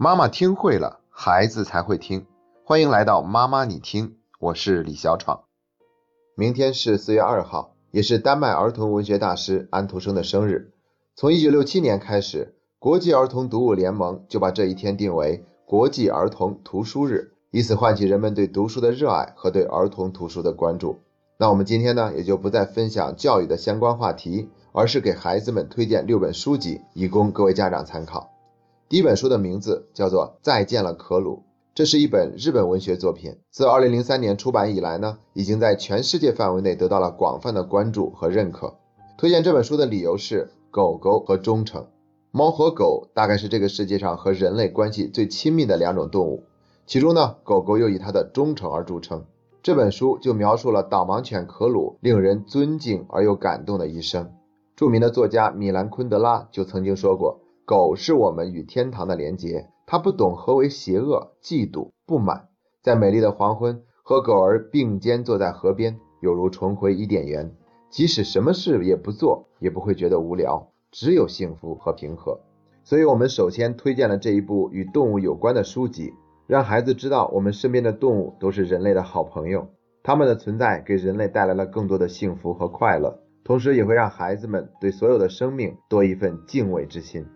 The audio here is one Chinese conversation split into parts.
妈妈听会了，孩子才会听。欢迎来到妈妈你听，我是李小闯。明天是四月二号，也是丹麦儿童文学大师安徒生的生日。从一九六七年开始，国际儿童读物联盟就把这一天定为国际儿童图书日，以此唤起人们对读书的热爱和对儿童图书的关注。那我们今天呢，也就不再分享教育的相关话题，而是给孩子们推荐六本书籍，以供各位家长参考。第一本书的名字叫做《再见了，可鲁》，这是一本日本文学作品。自2003年出版以来呢，已经在全世界范围内得到了广泛的关注和认可。推荐这本书的理由是狗狗和忠诚。猫和狗大概是这个世界上和人类关系最亲密的两种动物，其中呢，狗狗又以它的忠诚而著称。这本书就描述了导盲犬可鲁令人尊敬而又感动的一生。著名的作家米兰昆德拉就曾经说过：“狗是我们与天堂的连结，它不懂何为邪恶、嫉妒、不满。在美丽的黄昏，和狗儿并肩坐在河边，犹如重回伊甸园。即使什么事也不做，也不会觉得无聊，只有幸福和平和。”所以，我们首先推荐了这一部与动物有关的书籍。让孩子知道，我们身边的动物都是人类的好朋友，它们的存在给人类带来了更多的幸福和快乐，同时也会让孩子们对所有的生命多一份敬畏之心。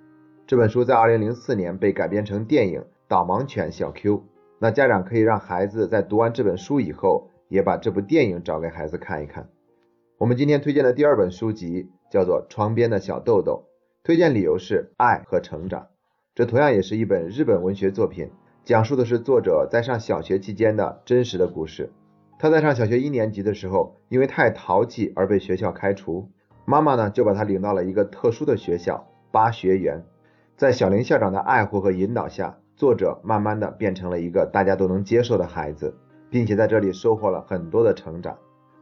这本书在2004年被改编成电影《导盲犬小 Q》，那家长可以让孩子在读完这本书以后，也把这部电影找给孩子看一看。我们今天推荐的第二本书籍叫做《窗边的小豆豆》，推荐理由是爱和成长，这同样也是一本日本文学作品。讲述的是作者在上小学期间的真实的故事。他在上小学一年级的时候，因为太淘气而被学校开除，妈妈呢就把他领到了一个特殊的学校八学园。在小林校长的爱护和引导下，作者慢慢的变成了一个大家都能接受的孩子，并且在这里收获了很多的成长。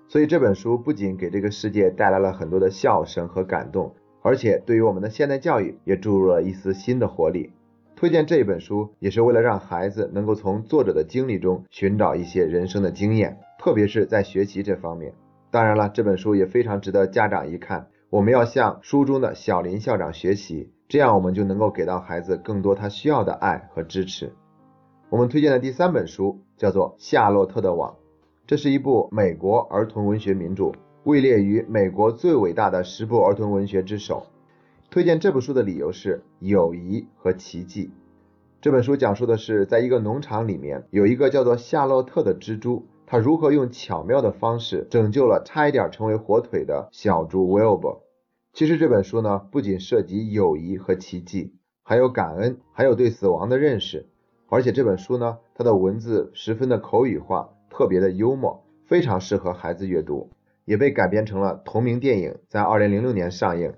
所以这本书不仅给这个世界带来了很多的笑声和感动，而且对于我们的现代教育也注入了一丝新的活力。推荐这本书也是为了让孩子能够从作者的经历中寻找一些人生的经验，特别是在学习这方面。当然了，这本书也非常值得家长一看。我们要向书中的小林校长学习，这样我们就能够给到孩子更多他需要的爱和支持。我们推荐的第三本书叫做《夏洛特的网》，这是一部美国儿童文学名著，位列于美国最伟大的十部儿童文学之首。推荐这部书的理由是友谊和奇迹。这本书讲述的是，在一个农场里面，有一个叫做夏洛特的蜘蛛，他如何用巧妙的方式拯救了差一点成为火腿的小猪 Wilbur。其实这本书呢，不仅涉及友谊和奇迹，还有感恩，还有对死亡的认识。而且这本书呢，它的文字十分的口语化，特别的幽默，非常适合孩子阅读，也被改编成了同名电影，在二零零六年上映。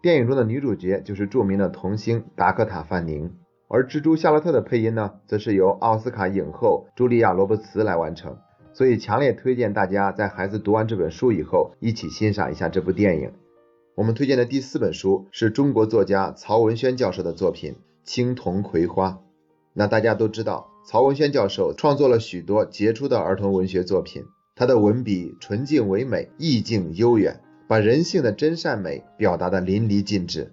电影中的女主角就是著名的童星达克塔·范宁，而蜘蛛夏洛特的配音呢，则是由奥斯卡影后茱莉亚·罗伯茨来完成。所以，强烈推荐大家在孩子读完这本书以后，一起欣赏一下这部电影。我们推荐的第四本书是中国作家曹文轩教授的作品《青铜葵花》。那大家都知道，曹文轩教授创作了许多杰出的儿童文学作品，他的文笔纯净唯美，意境悠远。把人性的真善美表达的淋漓尽致。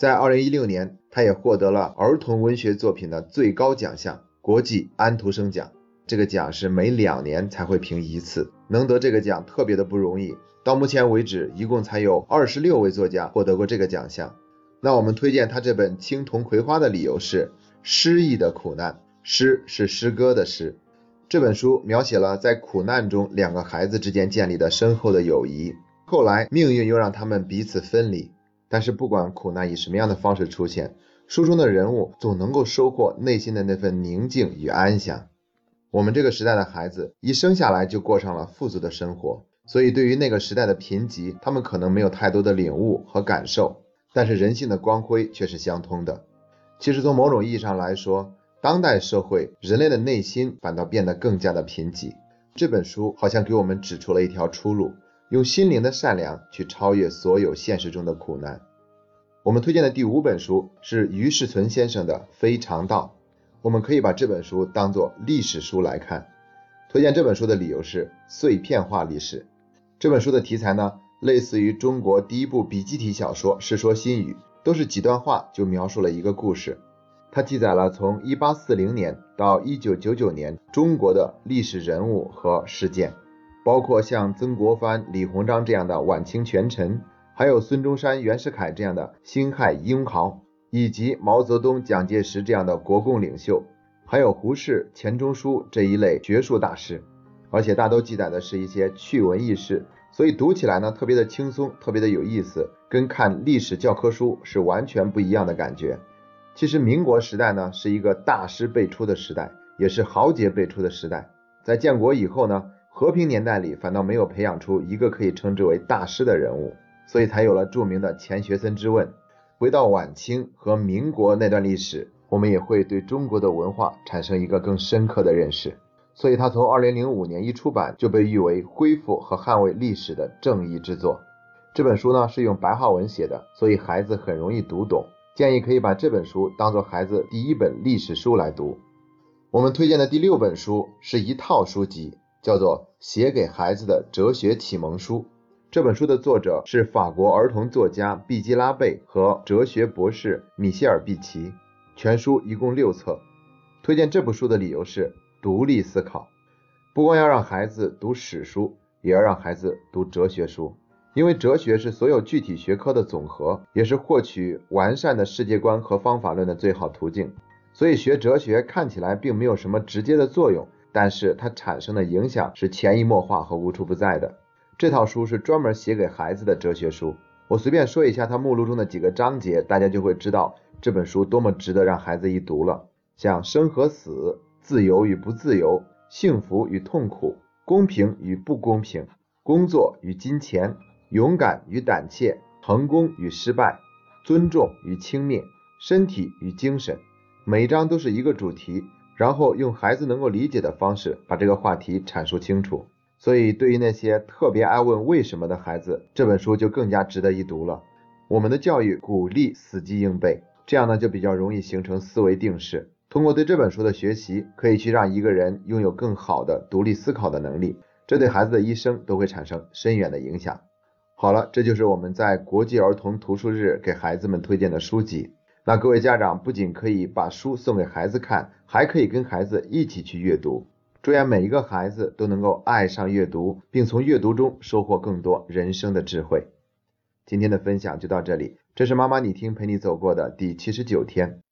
在二零一六年，他也获得了儿童文学作品的最高奖项——国际安徒生奖。这个奖是每两年才会评一次，能得这个奖特别的不容易。到目前为止，一共才有二十六位作家获得过这个奖项。那我们推荐他这本《青铜葵花》的理由是：诗意的苦难。诗是诗歌的诗。这本书描写了在苦难中两个孩子之间建立的深厚的友谊。后来命运又让他们彼此分离，但是不管苦难以什么样的方式出现，书中的人物总能够收获内心的那份宁静与安详。我们这个时代的孩子一生下来就过上了富足的生活，所以对于那个时代的贫瘠，他们可能没有太多的领悟和感受，但是人性的光辉却是相通的。其实从某种意义上来说，当代社会人类的内心反倒变得更加的贫瘠。这本书好像给我们指出了一条出路。用心灵的善良去超越所有现实中的苦难。我们推荐的第五本书是于世存先生的《非常道》，我们可以把这本书当做历史书来看。推荐这本书的理由是碎片化历史。这本书的题材呢，类似于中国第一部笔记体小说《世说新语》，都是几段话就描述了一个故事。它记载了从1840年到1999年中国的历史人物和事件，包括像曾国藩、李鸿章这样的晚清权臣，还有孙中山、袁世凯这样的辛亥英豪，以及毛泽东、蒋介石这样的国共领袖，还有胡适、钱钟书这一类学术大师。而且大都记载的是一些趣闻轶事，所以读起来呢特别的轻松，特别的有意思，跟看历史教科书是完全不一样的感觉。其实民国时代呢是一个大师辈出的时代，也是豪杰辈出的时代。在建国以后呢，和平年代里反倒没有培养出一个可以称之为大师的人物，所以才有了著名的钱学森之问。回到晚清和民国那段历史，我们也会对中国的文化产生一个更深刻的认识。所以，他从二零零五年一出版就被誉为恢复和捍卫历史的正义之作。这本书呢是用白话文写的，所以孩子很容易读懂。建议可以把这本书当做孩子第一本历史书来读。我们推荐的第六本书是一套书籍，叫做《写给孩子的哲学启蒙书》。这本书的作者是法国儿童作家毕基拉贝和哲学博士米歇尔毕奇。全书一共六册。推荐这部书的理由是。独立思考，不光要让孩子读史书，也要让孩子读哲学书，因为哲学是所有具体学科的总和，也是获取完善的世界观和方法论的最好途径。所以学哲学看起来并没有什么直接的作用，但是它产生的影响是潜移默化和无处不在的。这套书是专门写给孩子的哲学书。我随便说一下它目录中的几个章节，大家就会知道这本书多么值得让孩子一读了。像生和死。自由与不自由，幸福与痛苦，公平与不公平，工作与金钱，勇敢与胆怯，成功与失败，尊重与轻蔑，身体与精神，每一章都是一个主题，然后用孩子能够理解的方式把这个话题阐述清楚。所以，对于那些特别爱问为什么的孩子，这本书就更加值得一读了。我们的教育鼓励死记硬背，这样呢就比较容易形成思维定式。通过对这本书的学习，可以去让一个人拥有更好的独立思考的能力，这对孩子的一生都会产生深远的影响。好了，这就是我们在国际儿童图书日给孩子们推荐的书籍。那各位家长不仅可以把书送给孩子看，还可以跟孩子一起去阅读。祝愿每一个孩子都能够爱上阅读，并从阅读中收获更多人生的智慧。今天的分享就到这里，这是妈妈你听陪你走过的第七十九天。